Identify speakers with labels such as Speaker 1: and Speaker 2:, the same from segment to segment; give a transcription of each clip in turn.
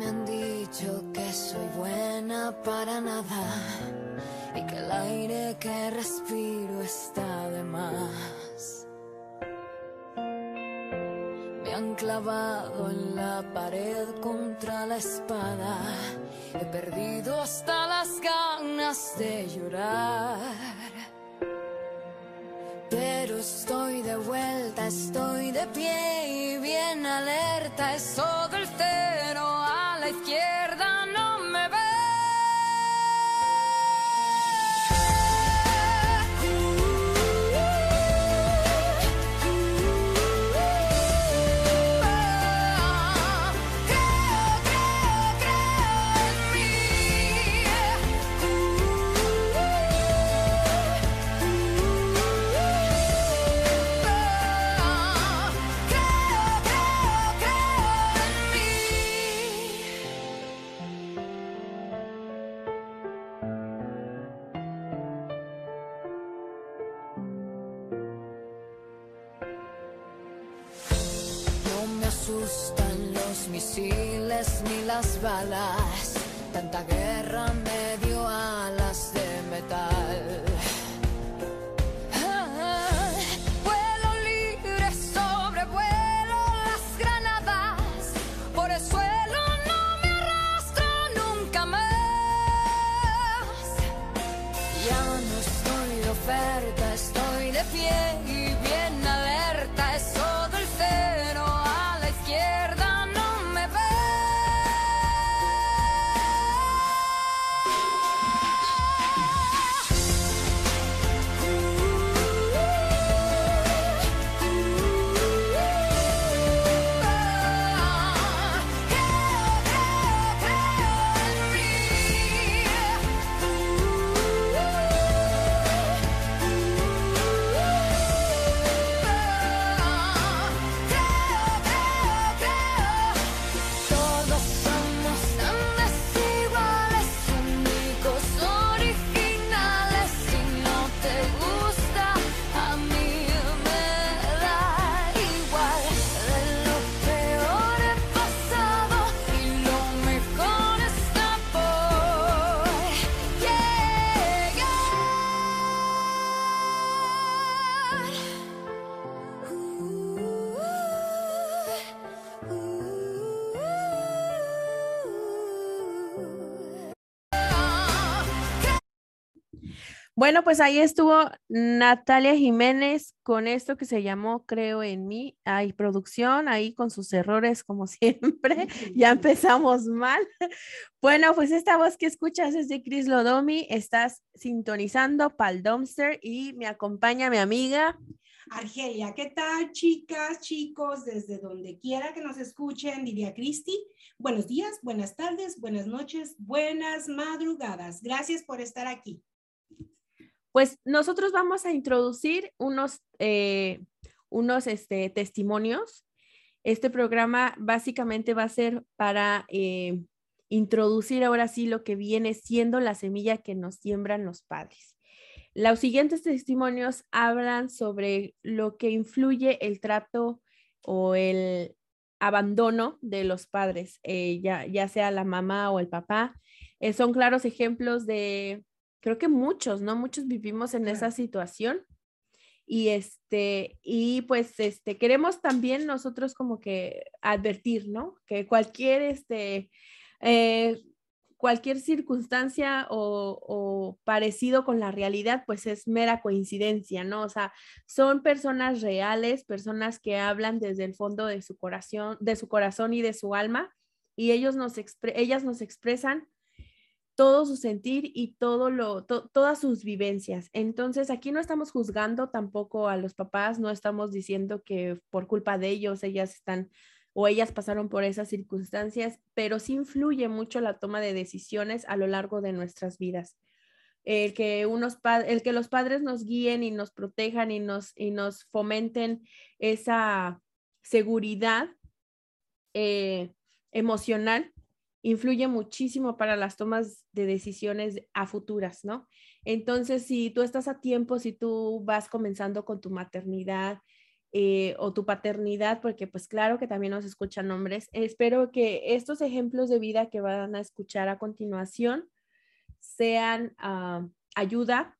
Speaker 1: me han dicho que soy buena para nada y que el aire que respiro está de más. Me han clavado en la pared contra la espada. He perdido hasta las ganas de llorar. Pero estoy de vuelta, estoy de pie y bien alerta. Asustan los misiles ni las balas. Tanta guerra me
Speaker 2: Bueno, pues ahí estuvo Natalia Jiménez con esto que se llamó Creo en mí. Hay producción ahí con sus errores como siempre. Ya empezamos mal. Bueno, pues esta voz que escuchas es de Chris Lodomi. Estás sintonizando Pal Dumpster y me acompaña mi amiga.
Speaker 3: Argelia, ¿qué tal, chicas, chicos, desde donde quiera que nos escuchen, diría Cristi? Buenos días, buenas tardes, buenas noches, buenas madrugadas. Gracias por estar aquí.
Speaker 2: Pues nosotros vamos a introducir unos, eh, unos este, testimonios. Este programa básicamente va a ser para eh, introducir ahora sí lo que viene siendo la semilla que nos siembran los padres. Los siguientes testimonios hablan sobre lo que influye el trato o el abandono de los padres, eh, ya, ya sea la mamá o el papá. Son claros ejemplos de, creo que muchos, ¿no? Muchos vivimos en esa situación. Y este, y pues este, queremos también nosotros como que advertir, ¿no? Que cualquier este, eh, cualquier circunstancia o, o, parecido con la realidad, pues es mera coincidencia, ¿no? O sea, son personas reales, personas que hablan desde el fondo de su corazón, de su corazón y de su alma, y ellos nos ellas nos expresan todo su sentir y todo lo, to todas sus vivencias. Entonces, aquí no estamos juzgando tampoco a los papás, no estamos diciendo que por culpa de ellos ellas están o ellas pasaron por esas circunstancias, pero sí influye mucho la toma de decisiones a lo largo de nuestras vidas. El que, unos el que los padres nos guíen y nos protejan y nos, y nos fomenten esa seguridad eh, emocional influye muchísimo para las tomas de decisiones a futuras, ¿no? Entonces, si tú estás a tiempo, si tú vas comenzando con tu maternidad eh, o tu paternidad, porque pues claro que también nos escuchan hombres. Espero que estos ejemplos de vida que van a escuchar a continuación sean ah, ayuda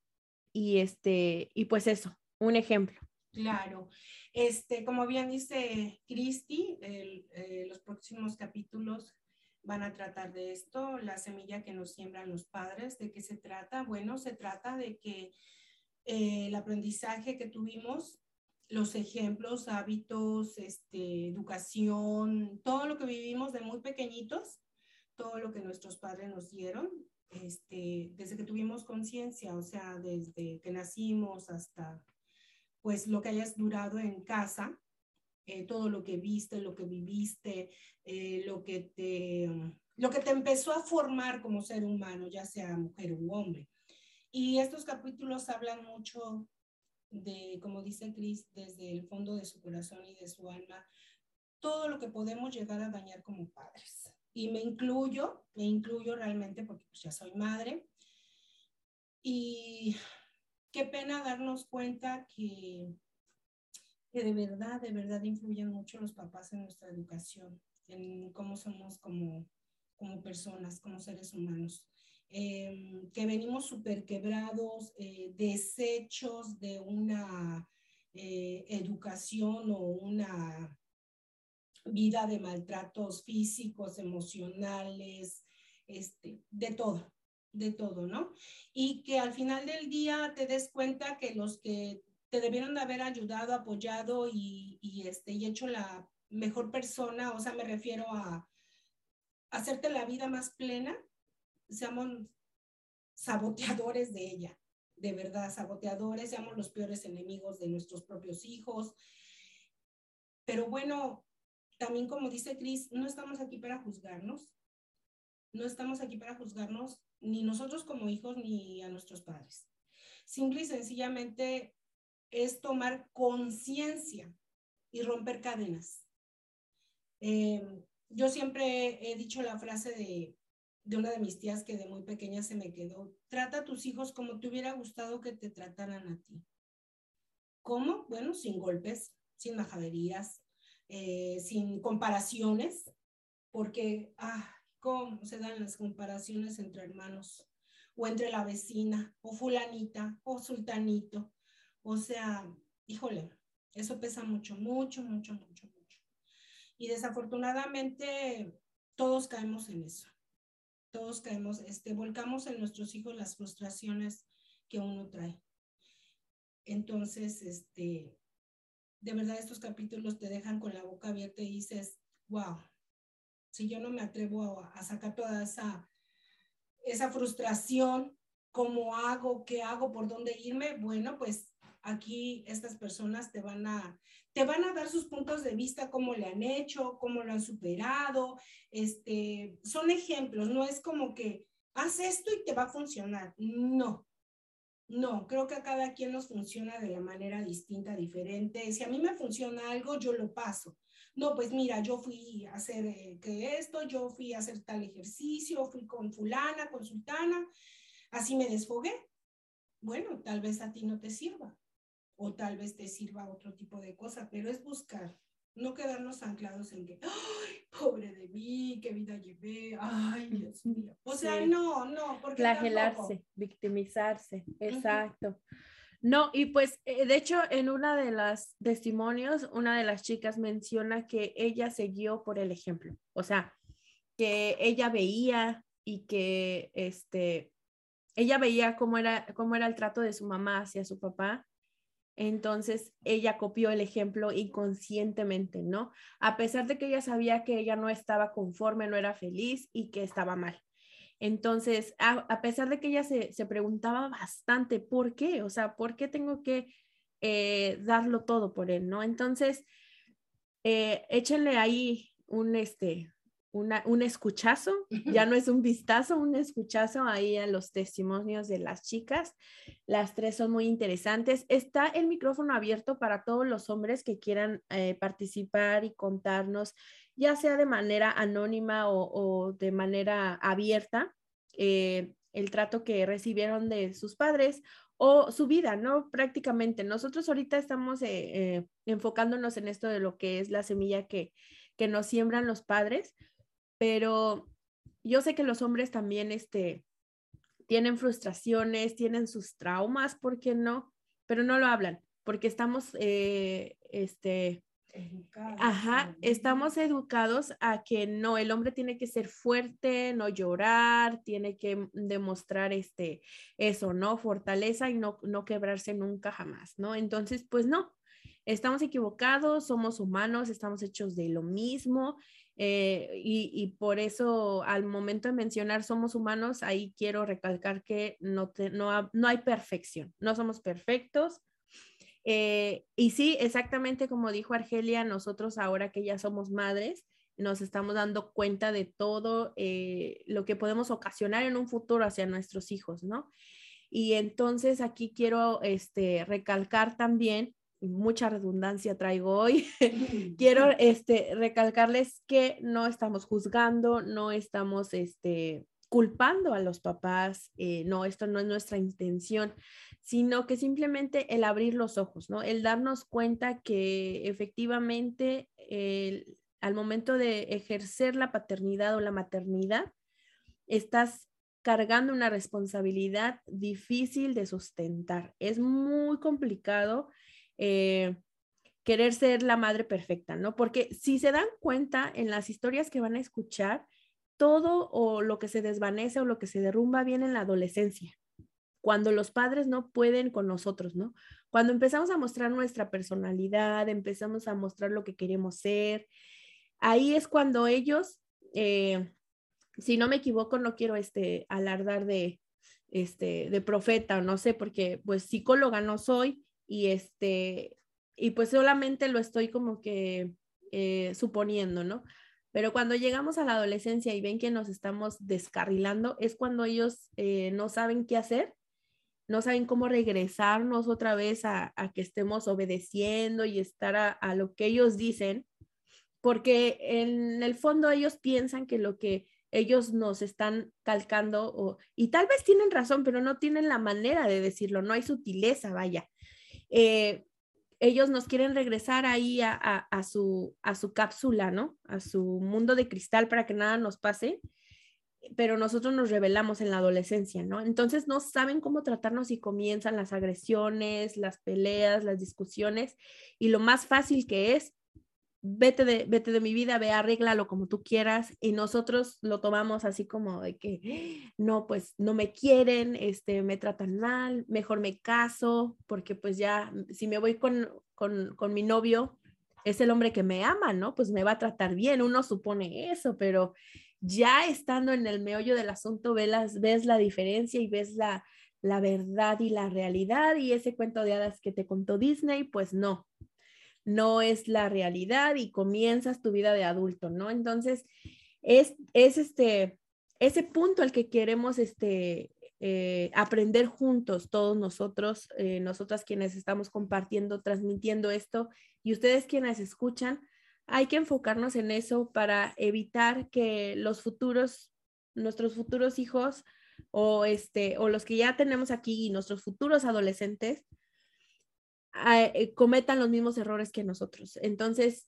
Speaker 2: y este, y pues eso, un ejemplo.
Speaker 3: Claro. Este, como bien dice Cristi, eh, los próximos capítulos van a tratar de esto, la semilla que nos siembran los padres. ¿De qué se trata? Bueno, se trata de que eh, el aprendizaje que tuvimos, los ejemplos, hábitos, este, educación, todo lo que vivimos de muy pequeñitos, todo lo que nuestros padres nos dieron, este, desde que tuvimos conciencia, o sea, desde que nacimos hasta pues lo que hayas durado en casa, eh, todo lo que viste, lo que viviste, eh, lo, que te, lo que te empezó a formar como ser humano, ya sea mujer u hombre. Y estos capítulos hablan mucho de, como dice Cris, desde el fondo de su corazón y de su alma, todo lo que podemos llegar a dañar como padres. Y me incluyo, me incluyo realmente porque pues, ya soy madre. Y qué pena darnos cuenta que, que de verdad, de verdad influyen mucho los papás en nuestra educación, en cómo somos como, como personas, como seres humanos. Em, que venimos súper quebrados, eh, desechos de una eh, educación o una vida de maltratos físicos, emocionales, este, de todo, de todo, ¿no? Y que al final del día te des cuenta que los que te debieron de haber ayudado, apoyado y, y, este, y hecho la mejor persona, o sea, me refiero a hacerte la vida más plena, seamos saboteadores de ella, de verdad, saboteadores, seamos los peores enemigos de nuestros propios hijos. Pero bueno, también como dice Cris, no estamos aquí para juzgarnos, no estamos aquí para juzgarnos ni nosotros como hijos ni a nuestros padres. Simple y sencillamente es tomar conciencia y romper cadenas. Em, yo siempre he dicho la frase de, de una de mis tías que de muy pequeña se me quedó, trata a tus hijos como te hubiera gustado que te trataran a ti. ¿Cómo? Bueno, sin golpes, sin majaderías, eh, sin comparaciones, porque, ah, cómo se dan las comparaciones entre hermanos o entre la vecina o fulanita o sultanito. O sea, híjole, eso pesa mucho, mucho, mucho, mucho, mucho. Y desafortunadamente todos caemos en eso. Todos caemos, este, volcamos en nuestros hijos las frustraciones que uno trae. Entonces, este, de verdad estos capítulos te dejan con la boca abierta y dices, wow, si yo no me atrevo a, sacar toda esa, esa frustración, cómo hago, qué hago, por dónde irme, bueno, pues aquí estas personas te van a, te van a dar sus puntos de vista, cómo le han hecho, cómo lo han superado, este, son ejemplos, no es como que haz esto y te va a funcionar, no. No, creo que a cada quien nos funciona de la manera distinta, diferente. Si a mí me funciona algo, yo lo paso no, pues mira, yo fui a hacer eh, que esto, yo fui a hacer tal ejercicio, fui con fulana, con sultana, así me desfogué. Bueno, tal vez a ti no te sirva o tal vez te sirva otro tipo de cosa, pero es buscar, no quedarnos anclados en que, ay, pobre de mí, qué vida llevé, ay, Dios mío. O sea, no, no, porque...
Speaker 2: Flagelarse, victimizarse, exacto. No, y pues eh, de hecho en una de las testimonios, una de las chicas menciona que ella se guió por el ejemplo, o sea, que ella veía y que este, ella veía cómo era, cómo era el trato de su mamá hacia su papá. Entonces ella copió el ejemplo inconscientemente, ¿no? A pesar de que ella sabía que ella no estaba conforme, no era feliz y que estaba mal. Entonces, a, pesar de que ella se, preguntaba bastante, ¿por qué? O sea, ¿por qué tengo que eh, darlo todo por él, no? Entonces, eh, échenle ahí un, este, un escuchazo, ya no es un vistazo, un escuchazo ahí a los testimonios de las chicas. Las tres son muy interesantes. Está el micrófono abierto para todos los hombres que quieran eh, participar y contarnos ya sea de manera anónima o, de manera abierta, eh, el trato que recibieron de sus padres o su vida, ¿no? Prácticamente. Nosotros ahorita estamos eh, enfocándonos en esto de lo que es la semilla que, que nos siembran los padres, pero yo sé que los hombres también este, tienen frustraciones, tienen sus traumas, ¿por qué no? Pero no lo hablan, porque estamos eh, este, Ajá, estamos educados a que no, el hombre tiene que ser fuerte, no llorar, tiene que demostrar este, eso, ¿no? Fortaleza y no, no quebrarse nunca jamás, ¿no? Entonces, pues no, estamos equivocados, somos humanos, estamos hechos de lo mismo eh, y, por eso al momento de mencionar somos humanos, ahí quiero recalcar que no, no, no hay perfección, no somos perfectos eh, y sí, exactamente como dijo Argelia, nosotros ahora que ya somos madres, nos estamos dando cuenta de todo eh, lo que podemos ocasionar en un futuro hacia nuestros hijos, ¿no? Y entonces aquí quiero este, recalcar también, mucha redundancia traigo hoy, quiero este, recalcarles que no estamos juzgando, no estamos este, culpando a los papás, eh, no, esto no es nuestra intención, sino que simplemente el abrir los ojos, ¿no? El darnos cuenta que efectivamente al momento de ejercer la paternidad o la maternidad, estás cargando una responsabilidad difícil de sustentar. Es muy complicado eh, querer ser la madre perfecta, ¿no? Porque si se dan cuenta en las historias que van a escuchar, todo o lo que se desvanece o lo que se derrumba viene en la adolescencia, cuando los padres no pueden con nosotros, ¿no? Cuando empezamos a mostrar nuestra personalidad, empezamos a mostrar lo que queremos ser, ahí es cuando ellos, eh, si no me equivoco, no quiero este, alardar de, este, de profeta o no sé, porque pues psicóloga no soy y este, y pues solamente lo estoy como que eh, suponiendo, ¿no? Pero cuando llegamos a la adolescencia y ven que nos estamos descarrilando, es cuando ellos eh, no saben qué hacer, no saben cómo regresarnos otra vez a, que estemos obedeciendo y estar a, lo que ellos dicen, porque en el fondo ellos piensan que lo que ellos nos están calcando, o, y tal vez tienen razón, pero no tienen la manera de decirlo, no hay sutileza, vaya. Eh, ellos nos quieren regresar ahí a, su, a su cápsula, ¿no? A su mundo de cristal para que nada nos pase, pero nosotros nos revelamos en la adolescencia, ¿no? Entonces no saben cómo tratarnos y comienzan las agresiones, las peleas, las discusiones, y lo más fácil que es vete de, vete de mi vida, ve, arréglalo como tú quieras. Y nosotros lo tomamos así como de que, no, pues no me quieren, este, me tratan mal, mejor me caso, porque pues ya, si me voy con, con, con mi novio, es el hombre que me ama, ¿no? Pues me va a tratar bien, uno supone eso, pero ya estando en el meollo del asunto, ves, ves la diferencia y ves la, la verdad y la realidad y ese cuento de hadas que te contó Disney, pues no, no es la realidad y comienzas tu vida de adulto, ¿no? Entonces, es, es este, ese punto al que queremos este, eh, aprender juntos, todos nosotros, eh, nosotras quienes estamos compartiendo, transmitiendo esto y ustedes quienes escuchan, hay que enfocarnos en eso para evitar que los futuros, nuestros futuros hijos o, este, o los que ya tenemos aquí y nuestros futuros adolescentes, eh, cometan los mismos errores que nosotros. Entonces,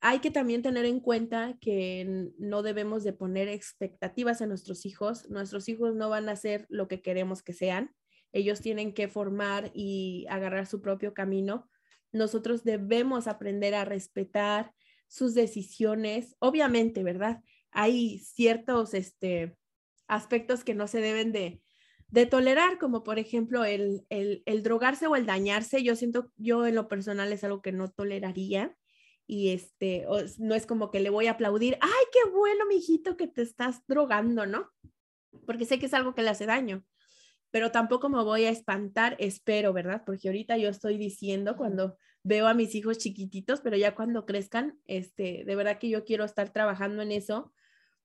Speaker 2: hay que también tener en cuenta que no debemos de poner expectativas en nuestros hijos. Nuestros hijos no van a ser lo que queremos que sean. Ellos tienen que formar y agarrar su propio camino. Nosotros debemos aprender a respetar sus decisiones. Obviamente, ¿verdad? Hay ciertos este, aspectos que no se deben de, de tolerar, como por ejemplo el, el, el, drogarse o el dañarse, yo siento, yo en lo personal es algo que no toleraría y este, no es como que le voy a aplaudir, ay, qué bueno, mijito, que te estás drogando, ¿no? Porque sé que es algo que le hace daño, pero tampoco me voy a espantar, espero, ¿verdad? Porque ahorita yo estoy diciendo cuando veo a mis hijos chiquititos, pero ya cuando crezcan, este, de verdad que yo quiero estar trabajando en eso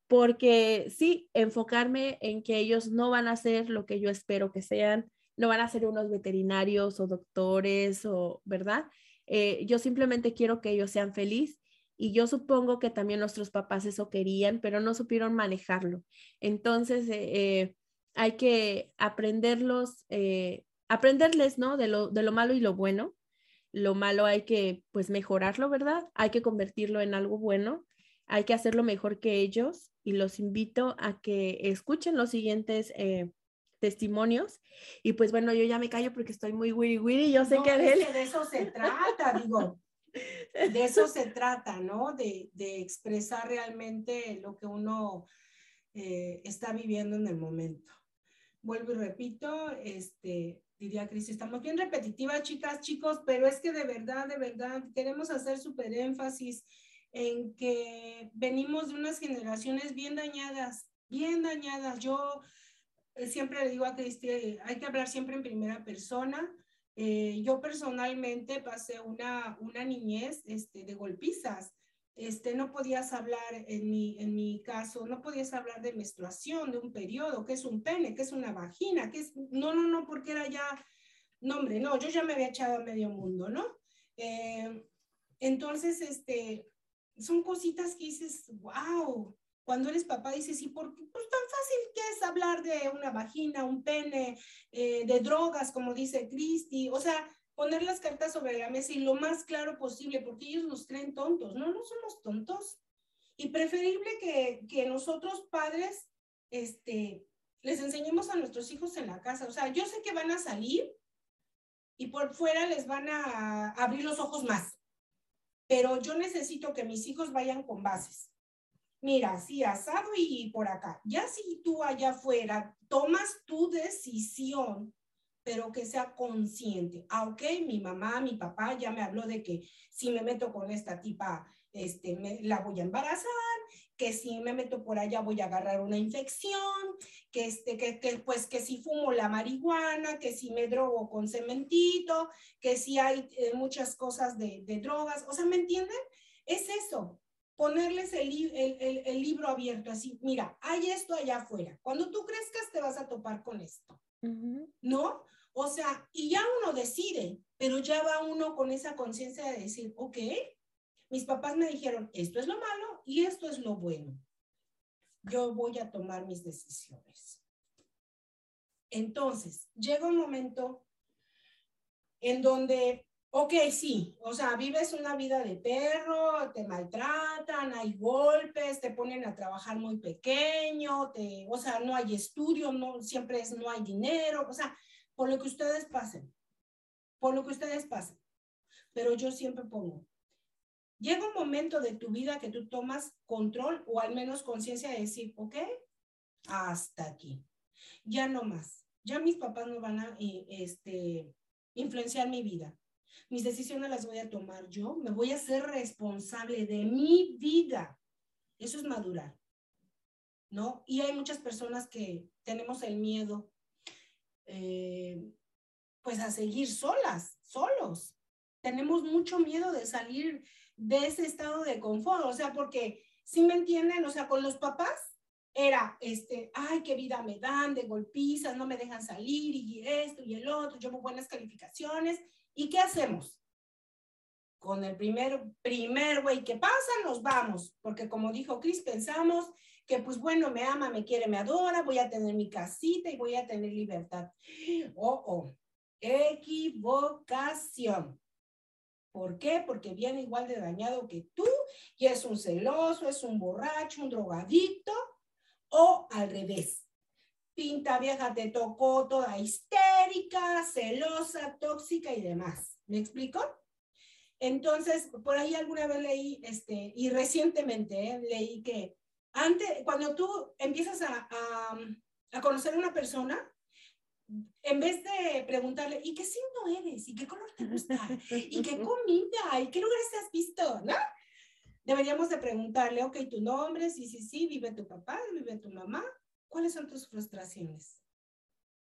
Speaker 2: porque sí, enfocarme en que ellos no van a ser lo que yo espero que sean, no van a ser unos veterinarios o doctores o, ¿verdad? Eh, yo simplemente quiero que ellos sean felices y yo supongo que también nuestros papás eso querían, pero no supieron manejarlo. Entonces, eh, eh, hay que aprenderlos aprenderles, ¿no? De lo, de lo malo y lo bueno. Lo malo hay que, pues, mejorarlo, ¿verdad? Hay que convertirlo en algo bueno. Hay que hacerlo mejor que ellos. Y los invito a que escuchen los siguientes eh, testimonios. Y pues bueno, yo ya me callo porque estoy muy wiri wiri. Yo sé
Speaker 3: No,
Speaker 2: que
Speaker 3: es que de eso se trata, digo. De eso se trata, ¿no? De, de expresar realmente lo que uno eh, está viviendo en el momento. Vuelvo y repito, este, diría Cris, estamos bien repetitivas, chicas, chicos, pero es que de verdad, de verdad, queremos hacer súper énfasis en que venimos de unas generaciones bien dañadas, bien dañadas. Yo eh, siempre le digo a Cristi, hay que hablar siempre en primera persona. Eh, yo personalmente pasé una, una niñez este, de golpizas. Este, no podías hablar en mi, en mi caso, no podías hablar de menstruación, de un periodo, que es un pene, que es una vagina, que es, no, no, no, porque era ya, no, hombre, no, yo ya me había echado a medio mundo, ¿no? Eh, entonces, este, son cositas que dices, wow, cuando eres papá dices, ¿y por qué? Pues tan fácil que es hablar de una vagina, un pene, eh, de drogas, como dice Cristi, o sea, poner las cartas sobre la mesa y lo más claro posible, porque ellos nos creen tontos, no, no somos tontos. Y preferible que, que nosotros padres, este, les enseñemos a nuestros hijos en la casa. O sea, yo sé que van a salir y por fuera les van a abrir los ojos más, pero yo necesito que mis hijos vayan con bases mira, sí, asado y por acá. Ya si tú allá afuera tomas tu decisión, pero que sea consciente. Ah, ok, mi mamá, mi papá ya me habló de que si me meto con esta tipa, este, me, la voy a embarazar, que si me meto por allá voy a agarrar una infección, que, este, que, que, pues que si fumo la marihuana, que si me drogo con cementito, que si hay eh, muchas cosas de, de drogas, o sea, ¿me entienden? Es eso, ponerles el, el, el, el, libro abierto, así, mira, hay esto allá afuera. Cuando tú crezcas te vas a topar con esto, uh -huh. ¿no? O sea, y ya uno decide, pero ya va uno con esa conciencia de decir, ok, mis papás me dijeron, esto es lo malo y esto es lo bueno. Yo voy a tomar mis decisiones. Entonces, llega un momento en donde Ok, sí, o sea, vives una vida de perro, te maltratan, hay golpes, te ponen a trabajar muy pequeño, te, o sea, no hay estudio, no, siempre es no hay dinero, o sea, por lo que ustedes pasen, por lo que ustedes pasen. Pero yo siempre pongo, llega un momento de tu vida que tú tomas control o al menos conciencia de decir, ok, hasta aquí, ya no más, ya mis papás no van a este, influenciar mi vida mis decisiones las voy a tomar yo, me voy a ser responsable de mi vida. Eso es madurar, ¿no? Y hay muchas personas que tenemos el miedo, eh, pues a seguir solas, solos. Tenemos mucho miedo de salir de ese estado de confort, o sea, porque, si me entienden? O sea, con los papás era, este, ay, qué vida me dan, de golpizas, no me dejan salir, y esto y el otro, llevo buenas calificaciones, ¿Y qué hacemos? Con el primer, primer güey que pasa, nos vamos, porque como dijo Cris, pensamos que pues bueno, me ama, me quiere, me adora, voy a tener mi casita y voy a tener libertad. Oh, oh, equivocación. ¿Por qué? Porque viene igual de dañado que tú y es un celoso, es un borracho, un drogadicto o al revés pinta vieja te tocó toda histérica, celosa, tóxica y demás. ¿Me explico? Entonces, por ahí alguna vez leí, este, y recientemente eh, leí que antes, cuando tú empiezas a, a, a, conocer a una persona, en vez de preguntarle, ¿y qué signo eres? ¿Y qué color te gusta? ¿Y qué comida? ¿Y qué lugares te has visto? ¿No? Deberíamos de preguntarle, ok, tu nombre, sí, sí, sí, vive tu papá, vive tu mamá, ¿Cuáles son tus frustraciones?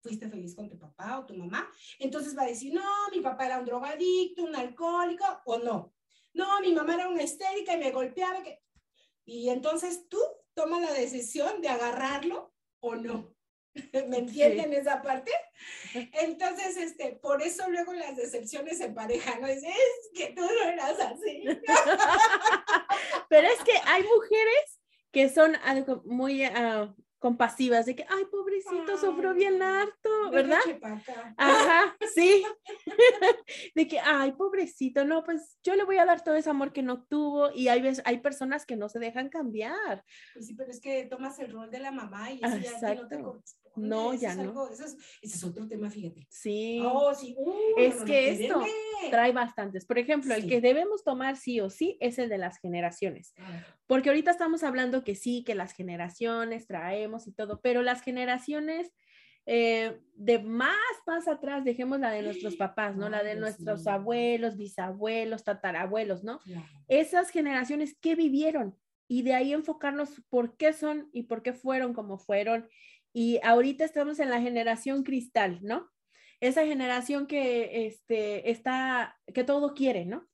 Speaker 3: ¿Fuiste feliz con tu papá o tu mamá? Entonces va a decir, no, mi papá era un drogadicto, un alcohólico, o no. No, mi mamá era una histérica y me golpeaba. Que... Y entonces tú tomas la decisión de agarrarlo o no. ¿Me entienden sí. esa parte? Entonces, este, por eso luego las decepciones en pareja, ¿no? Es, es que tú no eras así.
Speaker 2: Pero es que hay mujeres que son algo muy uh, compasivas, de que, ay, pobrecito, sufrió bien harto, ¿verdad? Ajá, sí. De que, ay, pobrecito, no, pues yo le voy a dar todo ese amor que no tuvo y hay, hay personas que no se dejan cambiar.
Speaker 3: Pues sí, pero es que tomas el rol de la mamá y eso ya te
Speaker 2: No, ya
Speaker 3: es
Speaker 2: no.
Speaker 3: algo- eso es, ese es otro tema, fíjate.
Speaker 2: Sí.
Speaker 3: Oh, sí. Uh,
Speaker 2: Es
Speaker 3: no,
Speaker 2: que
Speaker 3: no,
Speaker 2: esto trae bastantes. Por ejemplo, el que debemos tomar sí o sí es el de las generaciones.
Speaker 3: Ah,
Speaker 2: Porque ahorita estamos hablando que sí, que las generaciones traemos y todo, pero las generaciones eh, de más, más atrás, dejemos la de nuestros papás, ¿no? La de nuestros abuelos, bisabuelos, tatarabuelos, ¿no?
Speaker 3: claro.
Speaker 2: Esas generaciones, ¿qué vivieron? Y de ahí enfocarnos por qué son y por qué fueron como fueron. Y ahorita estamos en la generación cristal, ¿no? Esa generación que este, está, que todo quiere, ¿no?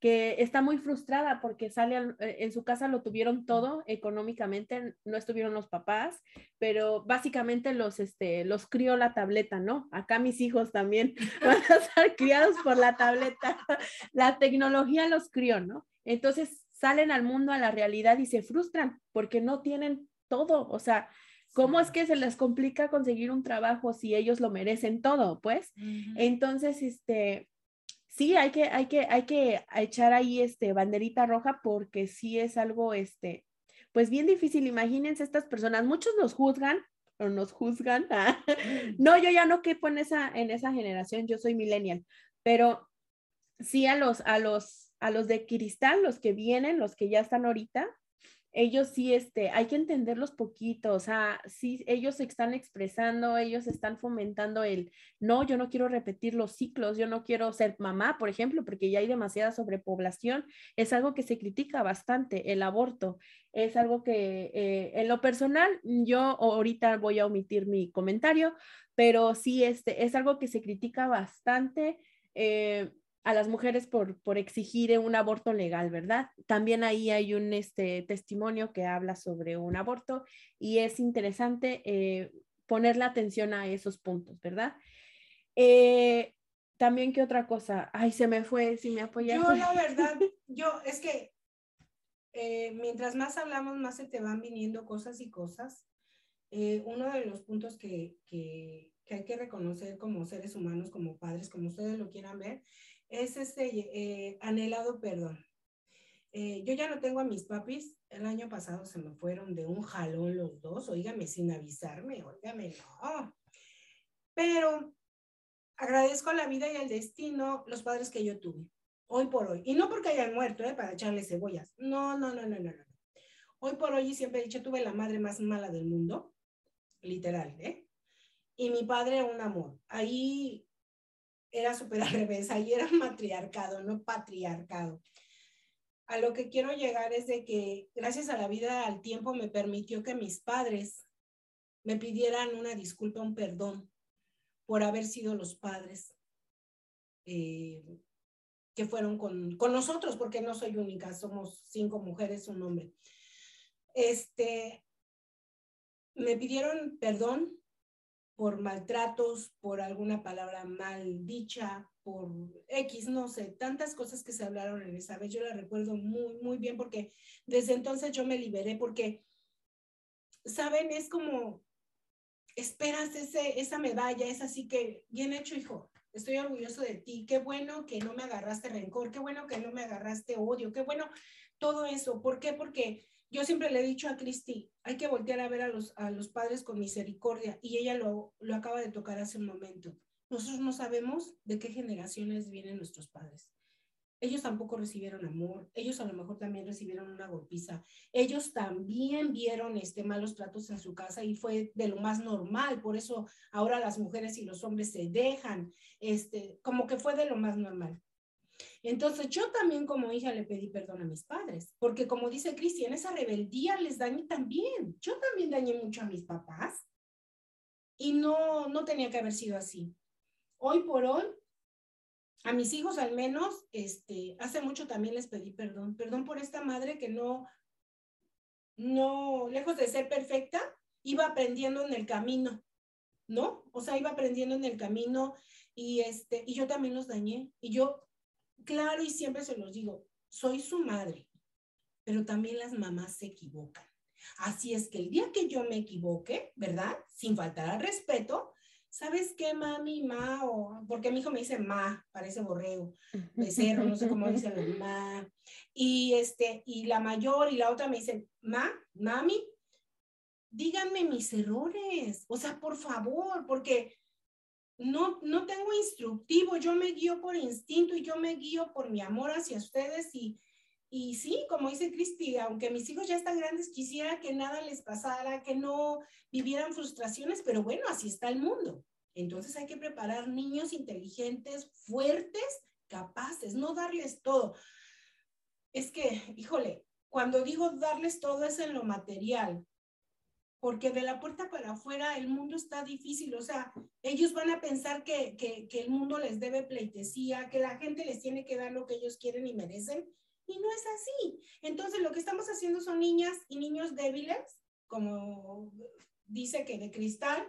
Speaker 2: que está muy frustrada porque sale al- eh, en su casa lo tuvieron todo económicamente, no estuvieron los papás, pero básicamente los, este, los crió la tableta, ¿no? Acá mis hijos también van a estar criados por la tableta. La tecnología los crió, ¿no? Entonces salen al mundo, a la realidad y se frustran porque no tienen todo, o sea, ¿cómo es que se les complica conseguir un trabajo si ellos lo merecen todo, pues? Entonces, este, sí, hay que, hay que, hay que echar ahí este banderita roja porque sí es algo, este, pues bien difícil. Imagínense estas personas, muchos los juzgan o nos juzgan. ah, No, yo ya no quepo en esa, en esa generación, yo soy millennial, pero sí a los, a los, a los de cristal, los que vienen, los que ya están ahorita, ellos sí, este, hay que entenderlos poquito, o sea, sí, ellos se están expresando, ellos están fomentando el, no, yo no quiero repetir los ciclos, yo no quiero ser mamá, por ejemplo, porque ya hay demasiada sobrepoblación, es algo que se critica bastante, el aborto, es algo que eh, en lo personal, yo ahorita voy a omitir mi comentario, pero sí, este, es algo que se critica bastante. eh, a las mujeres por, por exigir un aborto legal, ¿verdad? También ahí hay un este, testimonio que habla sobre un aborto y es interesante eh, ponerle atención a esos puntos, ¿verdad? Eh, también, ¿qué otra cosa? Ay, se me fue, si me apoyas.
Speaker 3: Yo la verdad, yo es que eh, mientras más hablamos, más se te van viniendo cosas y cosas. Eh, uno de los puntos que, que, que hay que reconocer como seres humanos, como padres, como ustedes lo quieran ver, es este eh, anhelado perdón. Eh, yo ya no tengo a mis papis. El año pasado se me fueron de un jalón los dos, oígame, sin avisarme, oígame, no. Pero agradezco a la vida y al destino los padres que yo tuve, hoy por hoy. Y no porque hayan muerto, ¿eh? para echarle cebollas. No, no, no, no, no, no. Hoy por hoy, y siempre he dicho, tuve la madre más mala del mundo, literal, ¿eh? Y mi padre, un amor. Ahí era súper al revés, ahí era matriarcado, no patriarcado. A lo que quiero llegar es de que gracias a la vida, al tiempo, me permitió que mis padres me pidieran una disculpa, un perdón por haber sido los padres eh, que fueron con, con, nosotros, porque no soy única, somos cinco mujeres, un hombre. Este, me pidieron perdón por maltratos, por alguna palabra mal dicha, por X, no sé, tantas cosas que se hablaron en esa vez. Yo la recuerdo muy, muy bien porque desde entonces yo me liberé porque, ¿saben? Es como, esperas ese, esa medalla, es así que, bien hecho, hijo, estoy orgulloso de ti, qué bueno que no me agarraste rencor, qué bueno que no me agarraste odio, qué bueno todo eso. ¿Por qué? Porque yo siempre le he dicho a Cristi, hay que voltear a ver a los, a los padres con misericordia y ella lo, lo acaba de tocar hace un momento. Nosotros no sabemos de qué generaciones vienen nuestros padres. Ellos tampoco recibieron amor, ellos a lo mejor también recibieron una golpiza, ellos también vieron este, malos tratos en su casa y fue de lo más normal, por eso ahora las mujeres y los hombres se dejan, este, como que fue de lo más normal. Entonces yo también como hija le pedí perdón a mis padres, porque como dice Cristian, esa rebeldía les dañé también. Yo también dañé mucho a mis papás y no, no tenía que haber sido así. Hoy por hoy, a mis hijos al menos, este, hace mucho también les pedí perdón. Perdón por esta madre que no, no, lejos de ser perfecta, iba aprendiendo en el camino, ¿no? O sea, iba aprendiendo en el camino y, este, y yo también los dañé. Y yo claro y siempre se los digo, soy su madre, pero también las mamás se equivocan. Así es que el día que yo me equivoque, ¿verdad? Sin faltar al respeto, ¿sabes qué, mami, ma? O, porque mi hijo me dice ma, parece borrego, becerro, no sé cómo dicen los ma. Y, este, y la mayor y la otra me dicen, ma, mami, díganme mis errores. O sea, por favor, porque no, no tengo instructivo, yo me guío por instinto y yo me guío por mi amor hacia ustedes y, y sí, como dice Cristi, aunque mis hijos ya están grandes, quisiera que nada les pasara, que no vivieran frustraciones, pero bueno, así está el mundo. Entonces hay que preparar niños inteligentes, fuertes, capaces, no darles todo. Es que, híjole, cuando digo darles todo es en lo material, porque de la puerta para afuera el mundo está difícil, o sea, ellos van a pensar que, que, el mundo les debe pleitesía, que la gente les tiene que dar lo que ellos quieren y merecen, y no es así. Entonces, lo que estamos haciendo son niñas y niños débiles, como dice que de cristal.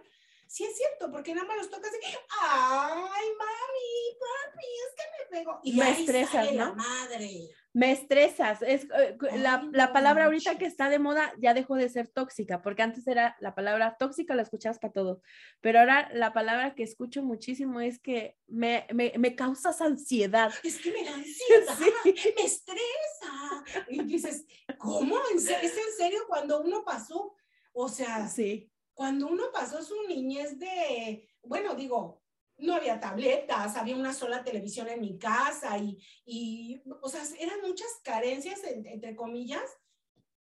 Speaker 3: Sí es cierto, porque nada más los tocas y, ay, mami, papi, es que me pegó. Y
Speaker 2: Me
Speaker 3: ahí
Speaker 2: estresas,
Speaker 3: sale la
Speaker 2: ¿no?
Speaker 3: madre.
Speaker 2: Me estresas. Es, eh, la, la
Speaker 3: no
Speaker 2: palabra ahorita que está de moda ya dejó de ser tóxica, porque antes era la palabra tóxica, la escuchabas para todo. Pero ahora la palabra que escucho muchísimo es que me, me, me causas ansiedad.
Speaker 3: Es que me da ansiedad,
Speaker 2: Sí.
Speaker 3: me estresa. Y dices, ¿cómo? ¿En se- ¿Es en serio cuando uno pasó? O sea,
Speaker 2: Sí.
Speaker 3: Cuando uno pasó su niñez de, bueno, digo, no había tabletas, había una sola televisión en mi casa y, y o sea, eran muchas carencias, en- entre comillas,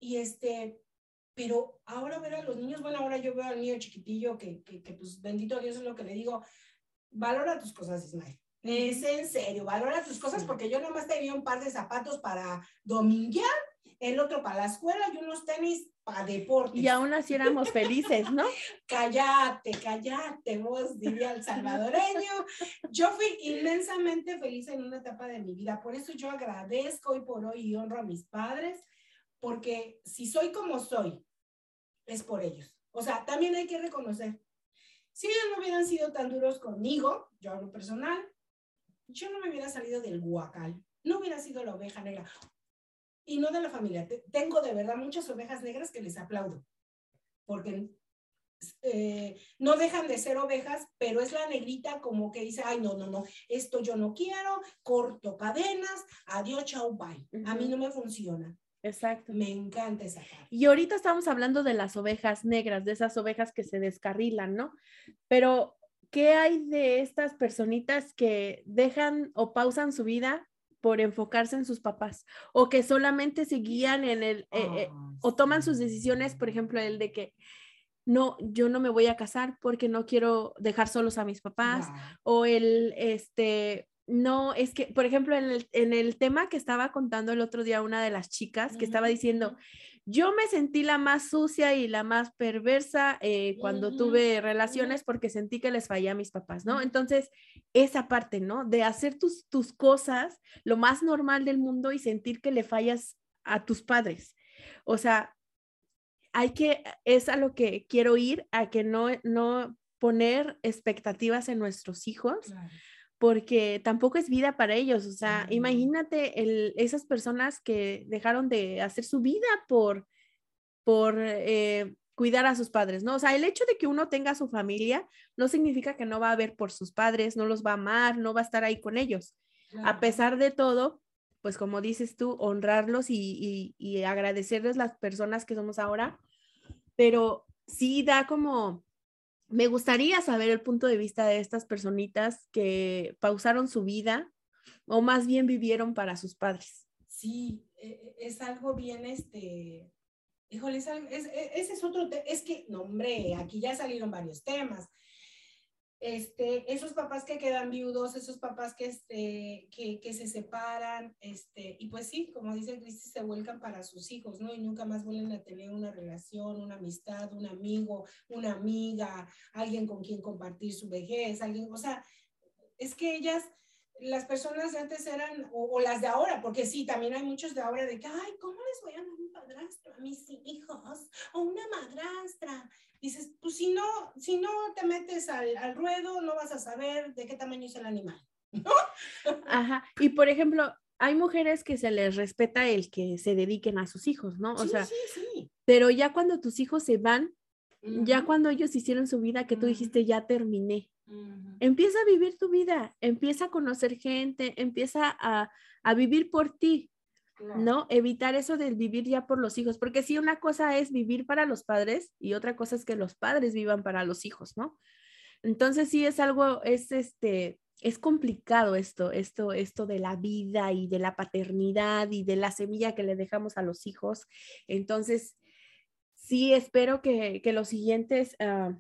Speaker 3: y este, pero ahora ver a los niños, bueno, ahora yo veo al niño chiquitillo que, que, que, pues bendito Dios es lo que le digo, valora tus cosas, Ismael. Es en serio, valora tus cosas porque yo nomás tenía un par de zapatos para dominguear, el otro para la escuela y unos tenis para deportes.
Speaker 2: Y aún así éramos felices, ¿no?
Speaker 3: Cállate, cállate, vos, diría el salvadoreño. Yo fui inmensamente feliz en una etapa de mi vida. Por eso yo agradezco hoy por hoy y honro a mis padres, porque si soy como soy, es por ellos. O sea, también hay que reconocer, si ellos no hubieran sido tan duros conmigo, yo a lo personal, yo no me hubiera salido del guacal, no hubiera sido la oveja negra. Y no de la familia. Te- Tengo de verdad muchas ovejas negras que les aplaudo, porque eh, no dejan de ser ovejas, pero es la negrita como que dice, ay, no, no, no, esto yo no quiero, corto cadenas, adiós, chau, bye. A mí no me funciona.
Speaker 2: Exacto.
Speaker 3: Me encanta esa parte.
Speaker 2: Y ahorita estamos hablando de las ovejas negras, de esas ovejas que se descarrilan, ¿no? Pero, ¿qué hay de estas personitas que dejan o pausan su vida por enfocarse en sus papás? O que solamente se guían en el, eh, eh,
Speaker 3: Ah,
Speaker 2: o toman sus decisiones, por ejemplo, el de que, no, yo no me voy a casar porque no quiero dejar solos a mis papás,
Speaker 3: Wow.
Speaker 2: o el, este, no, es que, por ejemplo, en el, en el tema que estaba contando el otro día una de las chicas que estaba diciendo. Yo me sentí la más sucia y la más perversa eh, cuando tuve relaciones porque sentí que les fallé a mis papás, ¿no? Entonces, esa parte, ¿no? De hacer tus, tus cosas lo más normal del mundo y sentir que le fallas a tus padres. O sea, hay que, es a lo que quiero ir, a que no, no poner expectativas en nuestros hijos
Speaker 3: Claro.
Speaker 2: Porque tampoco es vida para ellos. O sea,
Speaker 3: Claro.
Speaker 2: imagínate el, esas personas que dejaron de hacer su vida por, por eh, cuidar a sus padres, ¿no? O sea, el hecho de que uno tenga su familia no significa que no va a ver por sus padres, no los va a amar, no va a estar ahí con ellos. A pesar de todo, pues como dices tú, honrarlos y, y, y agradecerles las personas que somos ahora, pero sí da como, me gustaría saber el punto de vista de estas personitas que pausaron su vida o más bien vivieron para sus padres.
Speaker 3: Sí, eh, es algo bien, este, híjole, es e- ese es otro, es que, no, hombre, aquí ya salieron varios temas. Este, esos papás que quedan viudos, esos papás que, este, que, que se separan, este, y pues sí, como dice Cristi, se vuelcan para sus hijos, ¿no? Y nunca más vuelven a tener una relación, una amistad, un amigo, una amiga, alguien con quien compartir su vejez, alguien, o sea, es que ellas, las personas de antes eran, o, o las de ahora, porque sí, también hay muchos de ahora de que, ay, ¿cómo les voy a dar un padrastro a mis hijos? O una madrastra. Dices, pues si no, si no te metes al, al ruedo, no vas a saber de qué tamaño es el animal.
Speaker 2: Ajá. Y por ejemplo, hay mujeres que se les respeta el que se dediquen a sus hijos, ¿no? O
Speaker 3: sí,
Speaker 2: sea,
Speaker 3: sí, sí.
Speaker 2: Pero ya cuando tus hijos se van, ya cuando ellos hicieron su vida, que tú dijiste, ya terminé, empieza a vivir tu vida, empieza a conocer gente, empieza a, a vivir por ti,
Speaker 3: Claro.
Speaker 2: ¿no? Evitar eso del vivir ya por los hijos, porque sí, una cosa es vivir para los padres y otra cosa es que los padres vivan para los hijos, ¿no? Entonces sí es algo, es este, es complicado esto, esto, esto de la vida y de la paternidad y de la semilla que le dejamos a los hijos. Entonces, sí espero que, que los siguientes ah,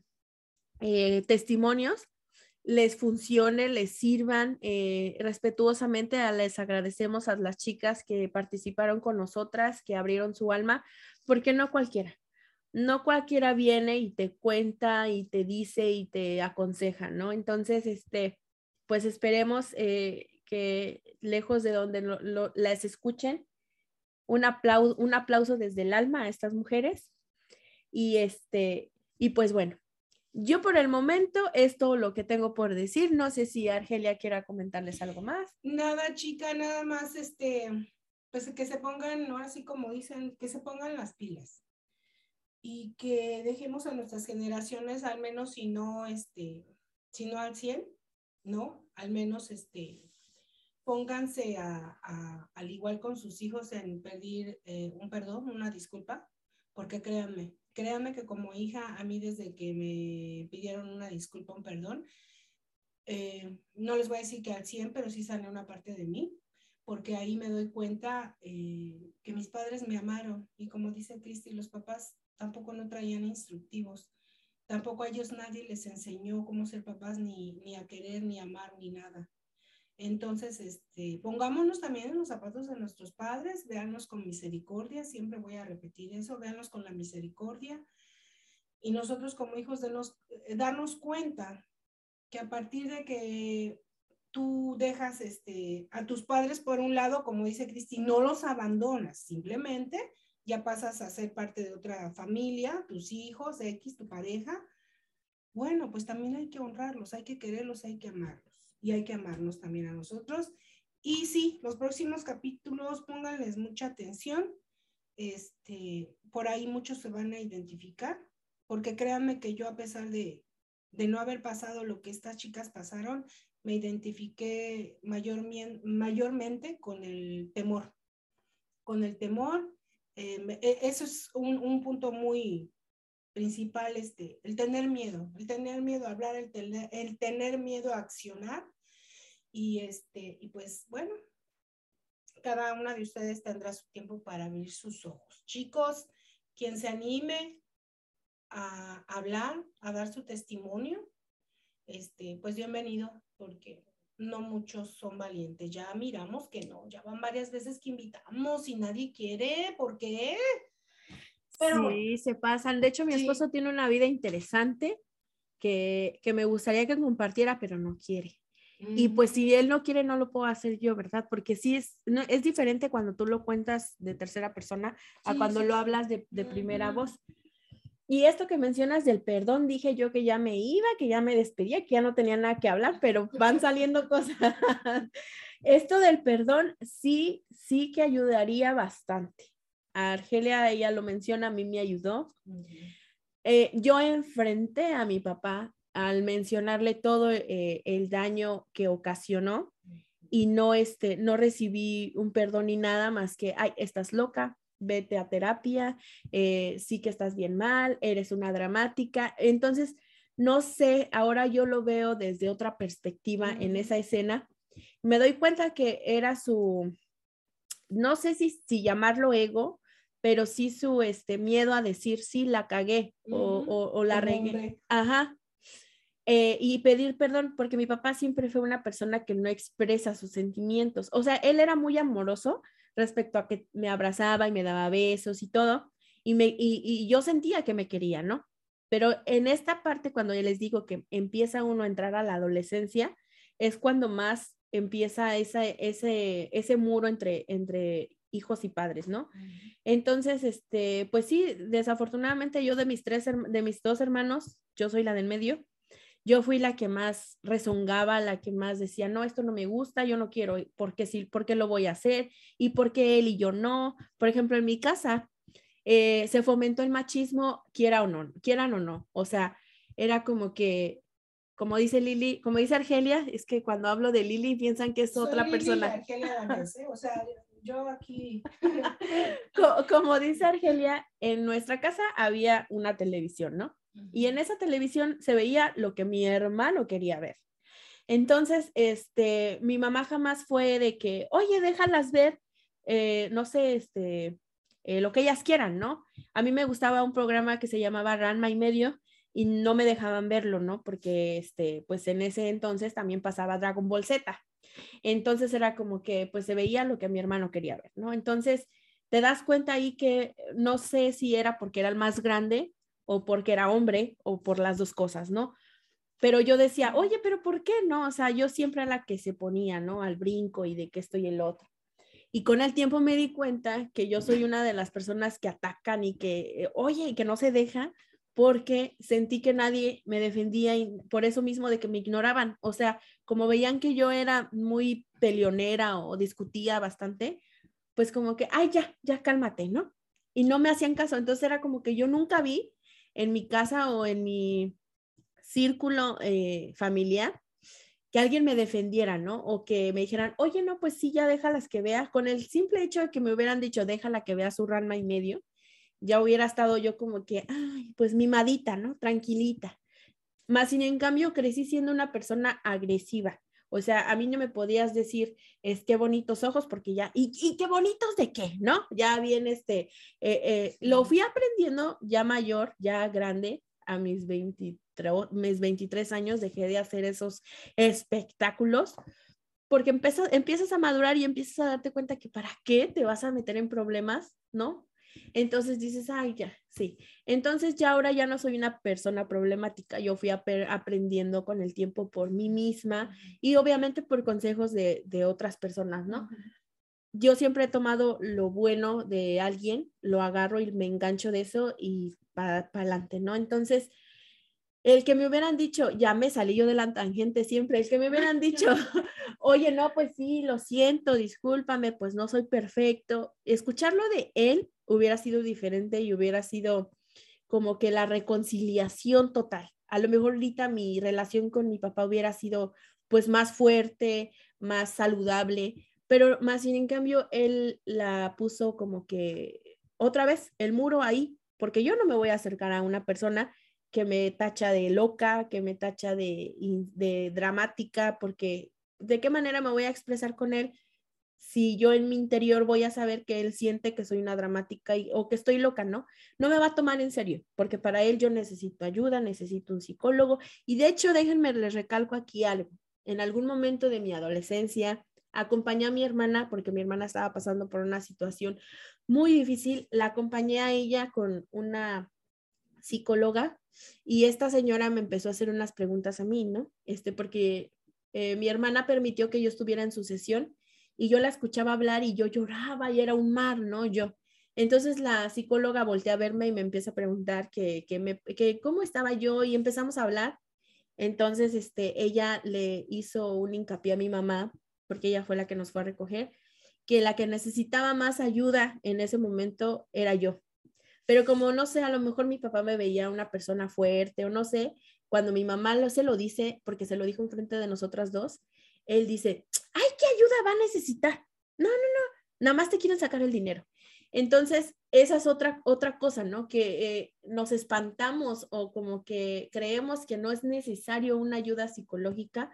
Speaker 2: eh, testimonios les funcione, les sirvan eh, respetuosamente. Les agradecemos a las chicas que participaron con nosotras, que abrieron su alma, porque no cualquiera, no cualquiera viene y te cuenta y te dice y te aconseja, ¿no? Entonces, este, pues esperemos eh, que lejos de donde las escuchen, un aplauso, un aplauso desde el alma a estas mujeres. Y este, y pues bueno, yo por el momento es todo lo que tengo por decir. No sé si Argelia quiera comentarles algo más.
Speaker 3: Nada, chica, nada más, este, pues que se pongan, ¿no? Así como dicen, que se pongan las pilas y que dejemos a nuestras generaciones, al menos si no, este, si no al 100, ¿no? Al menos, este, pónganse a, a- al igual con sus hijos en pedir eh, un perdón, una disculpa, porque créanme, créanme que como hija, a mí desde que me pidieron una disculpa, un perdón, eh, no les voy a decir que al 100, pero sí sale una parte de mí, porque ahí me doy cuenta eh, que mis padres me amaron y como dice Cristi, los papás tampoco no traían instructivos, tampoco a ellos nadie les enseñó cómo ser papás, ni, ni a querer, ni amar, ni nada. Entonces, este, pongámonos también en los zapatos de nuestros padres, véanlos con misericordia, siempre voy a repetir eso, véanlos con la misericordia. Y nosotros como hijos de nos, eh, darnos cuenta que a partir de que tú dejas este, a tus padres por un lado, como dice Cristi, no los abandonas, simplemente ya pasas a ser parte de otra familia, tus hijos, X, tu pareja. Bueno, pues también hay que honrarlos, hay que quererlos, hay que amarlos y hay que amarnos también a nosotros. Y sí, los próximos capítulos, pónganles mucha atención. Este, por ahí muchos se van a identificar, porque créanme que yo a pesar de, de no haber pasado lo que estas chicas pasaron, me identifiqué mayormien- mayormente con el temor. Con el temor, eh, e- eso es un, un punto muy principal, este, el tener miedo, el tener miedo a hablar, el tener, el tener miedo a accionar. Y, este, y pues bueno, cada una de ustedes tendrá su tiempo para abrir sus ojos. Chicos, quien se anime a hablar, a dar su testimonio, este, pues bienvenido, porque no muchos son valientes. Ya miramos que no, ya van varias veces que invitamos y nadie quiere, ¿por qué? Pero bueno.
Speaker 2: sí, se pasan. De hecho, mi
Speaker 3: Sí.
Speaker 2: esposo tiene una vida interesante que, que me gustaría que compartiera, pero no quiere. Y pues si él no quiere, no lo puedo hacer yo, ¿verdad? Porque sí es, no, es diferente cuando tú lo cuentas de tercera persona a
Speaker 3: Sí,
Speaker 2: cuando
Speaker 3: sí,
Speaker 2: lo hablas de, de primera voz. Y esto que mencionas del perdón, dije yo que ya me iba, que ya me despedía, que ya no tenía nada que hablar, pero van saliendo cosas. Esto del perdón sí, sí que ayudaría bastante. A Argelia, ella lo menciona, a mí me ayudó. Eh, yo enfrenté a mi papá al mencionarle todo eh, el daño que ocasionó y no, este, no recibí un perdón ni nada más que, ay, estás loca, vete a terapia, eh, sí que estás bien mal, eres una dramática. Entonces, no sé, ahora yo lo veo desde otra perspectiva en esa escena. Me doy cuenta que era su, no sé si, si llamarlo ego, pero sí su este, miedo a decir, sí, la cagué o, o- o la regué. Ajá. Eh, y pedir perdón, porque mi papá siempre fue una persona que no expresa sus sentimientos. O sea, él era muy amoroso respecto a que me abrazaba y me daba besos y todo, y, me, y, y yo sentía que me quería, ¿no? Pero en esta parte, cuando yo les digo que empieza uno a entrar a la adolescencia, es cuando más empieza esa, ese, ese muro entre, entre hijos y padres, ¿no? Entonces, este, pues sí, desafortunadamente yo de mis tres, de mis dos hermanos, yo soy la del medio. Yo fui la que más rezongaba, la que más decía, no, esto no me gusta, yo no quiero, ¿por qué sí? ¿Por qué lo voy a hacer? ¿Y por qué él y yo no? Por ejemplo, en mi casa, eh, se fomentó el machismo, quiera o no, quieran o no. O sea, era como que, como dice Lili, como dice Argelia, es que cuando hablo de Lili piensan que es
Speaker 3: Soy
Speaker 2: otra
Speaker 3: Lili
Speaker 2: persona.
Speaker 3: Argelia Danés, ¿eh? O sea, yo aquí.
Speaker 2: Co- como dice Argelia, en nuestra casa había una televisión, ¿no? Y en esa televisión se veía lo que mi hermano quería ver. Entonces, este, mi mamá jamás fue de que, oye, déjalas ver, eh, no sé, este, eh, lo que ellas quieran, ¿no? A mí me gustaba un programa que se llamaba Ranma y medio y no me dejaban verlo, ¿no? Porque, este, pues en ese entonces también pasaba Dragon Ball Z. Entonces era como que, pues se veía lo que mi hermano quería ver, ¿no? Entonces, te das cuenta ahí que no sé si era porque era el más grande o porque era hombre o por las dos cosas, ¿no? Pero yo decía, oye, pero ¿por qué no? O sea, yo siempre era la que se ponía, ¿no? Al brinco y de que esto y el otro. Y con el tiempo me di cuenta que yo soy una de las personas que atacan y que, eh, oye, y que no se deja porque sentí que nadie me defendía y por eso mismo de que me ignoraban. O sea, como veían que yo era muy peleonera o discutía bastante, pues como que, ay, ya, ya cálmate, ¿no? Y no me hacían caso. Entonces era como que yo nunca vi en mi casa o en mi círculo eh, familiar que alguien me defendiera, ¿no? O que me dijeran, oye, no, pues sí, ya déjalas que vea. Con el simple hecho de que me hubieran dicho, déjala que vea su rama y medio, ya hubiera estado yo como que, ay, pues mimadita, ¿no? Tranquilita. Más sin en cambio, crecí siendo una persona agresiva. O sea, a mí no me podías decir, es qué bonitos ojos, porque ya, ¿y, y qué bonitos de qué? ¿No? Ya bien, este, eh, eh, lo fui aprendiendo ya mayor, ya grande, a mis 23, mis 23 años, dejé de hacer esos espectáculos, porque empiezas, empiezas a madurar y empiezas a darte cuenta que para qué te vas a meter en problemas, ¿no? Entonces dices, ay, ya, sí. Entonces ya ahora ya no soy una persona problemática, yo fui ap- aprendiendo con el tiempo por mí misma y obviamente por consejos de, de otras personas, ¿no? Yo siempre he tomado lo bueno de alguien, lo agarro y me engancho de eso y para adelante, ¿no? Entonces, el que me hubieran dicho, ya me salí yo de la tangente siempre, el que me hubieran dicho, oye, no, pues sí, lo siento, discúlpame, pues no soy perfecto. Escucharlo de él hubiera sido diferente y hubiera sido como que la reconciliación total. A lo mejor ahorita mi relación con mi papá hubiera sido pues más fuerte, más saludable, pero más sin en cambio él la puso como que otra vez el muro ahí, porque yo no me voy a acercar a una persona que me tacha de loca, que me tacha de, de dramática, porque de qué manera me voy a expresar con él si yo en mi interior voy a saber que él siente que soy una dramática y- o que estoy loca, ¿no? No me va a tomar en serio, porque para él yo necesito ayuda, necesito un psicólogo. Y de hecho, déjenme, les recalco aquí algo. En algún momento de mi adolescencia, acompañé a mi hermana, porque mi hermana estaba pasando por una situación muy difícil, la acompañé a ella con una psicóloga y esta señora me empezó a hacer unas preguntas a mí, ¿no? Este, porque eh, mi hermana permitió que yo estuviera en su sesión y yo la escuchaba hablar y yo lloraba y era un mar, ¿no? Yo. Entonces la psicóloga voltea a verme y me empieza a preguntar que, que, me, que cómo estaba yo y empezamos a hablar. Entonces, este, ella le hizo un hincapié a mi mamá, porque ella fue la que nos fue a recoger, que la que necesitaba más ayuda en ese momento era yo. Pero como no sé, a lo mejor mi papá me veía una persona fuerte o no sé, cuando mi mamá lo, se lo dice, porque se lo dijo enfrente de nosotras dos, él dice, ay, ¿qué ayuda va a necesitar? No, no, no, nada más te quieren sacar el dinero. Entonces, esa es otra, otra cosa, ¿no? Que eh, nos espantamos o como que creemos que no es necesario una ayuda psicológica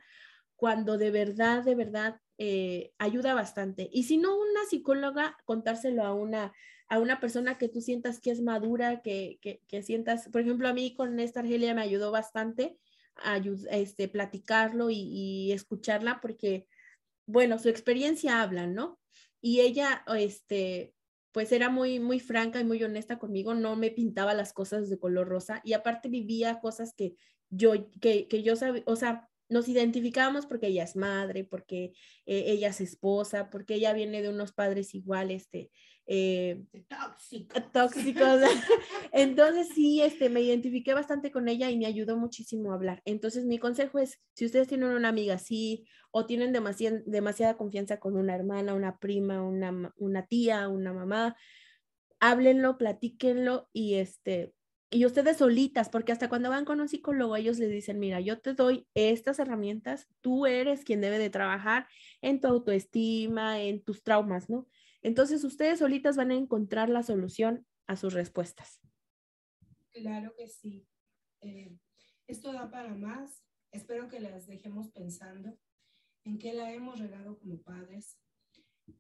Speaker 2: cuando de verdad, de verdad eh, ayuda bastante. Y si no, una psicóloga, contárselo a una, a una persona que tú sientas que es madura, que, que, que sientas, por ejemplo, a mí con esta Argelia me ayudó bastante este, platicarlo y, escucharla porque, bueno, su experiencia habla, ¿no? Y ella, este, pues era muy, muy franca y muy honesta conmigo, no me pintaba las cosas de color rosa y aparte vivía cosas que yo, que, que yo sabía, o sea, nos identificábamos porque ella es madre, porque eh, ella es esposa, porque ella viene de unos padres igual, este, eh,
Speaker 3: Tóxico.
Speaker 2: tóxicos. Entonces sí, este, me identifiqué bastante con ella y me ayudó muchísimo a hablar. Entonces mi consejo es, si ustedes tienen una amiga así o tienen demasiada, demasiada confianza con una hermana, una prima, una, una tía, una mamá, háblenlo, platíquenlo y este, y ustedes solitas, porque hasta cuando van con un psicólogo, ellos les dicen, mira, yo te doy estas herramientas, tú eres quien debe de trabajar en tu autoestima, en tus traumas, ¿no? Entonces ustedes solitas van a encontrar la solución a sus respuestas.
Speaker 3: Claro que sí. Eh, esto da para más. Espero que las dejemos pensando en qué la hemos regado como padres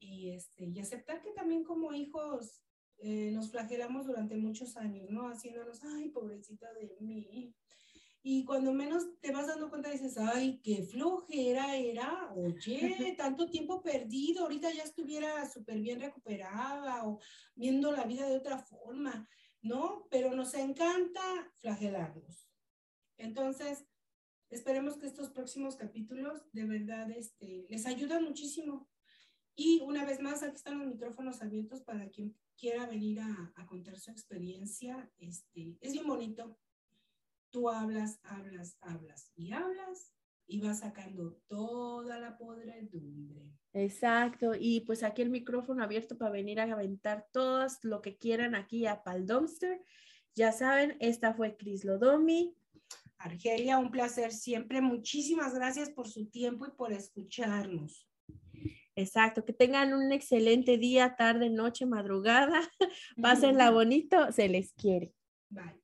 Speaker 3: y, este, y aceptar que también como hijos eh, nos flagelamos durante muchos años, ¿no? Haciéndonos, ay, pobrecita de mí. Y cuando menos te vas dando cuenta, dices, ay, qué flojera era, oye, tanto tiempo perdido, ahorita ya estuviera súper bien recuperada o viendo la vida de otra forma, ¿no? Pero nos encanta flagelarnos. Entonces, esperemos que estos próximos capítulos de verdad este, les ayuden muchísimo. Y una vez más, aquí están los micrófonos abiertos para quien quiera venir a, a contar su experiencia. Este, es bien bonito tú hablas, hablas, hablas y hablas y vas sacando toda la podredumbre.
Speaker 2: Exacto, y pues aquí el micrófono abierto para venir a aventar todo lo que quieran aquí a Pal Dumpster. Ya saben, esta fue Cris Lodomi.
Speaker 3: Argelia, un placer siempre. Muchísimas gracias por su tiempo y por escucharnos.
Speaker 2: Exacto, que tengan un excelente día, tarde, noche, madrugada. Pásenla bonito, se les quiere.
Speaker 3: Bye.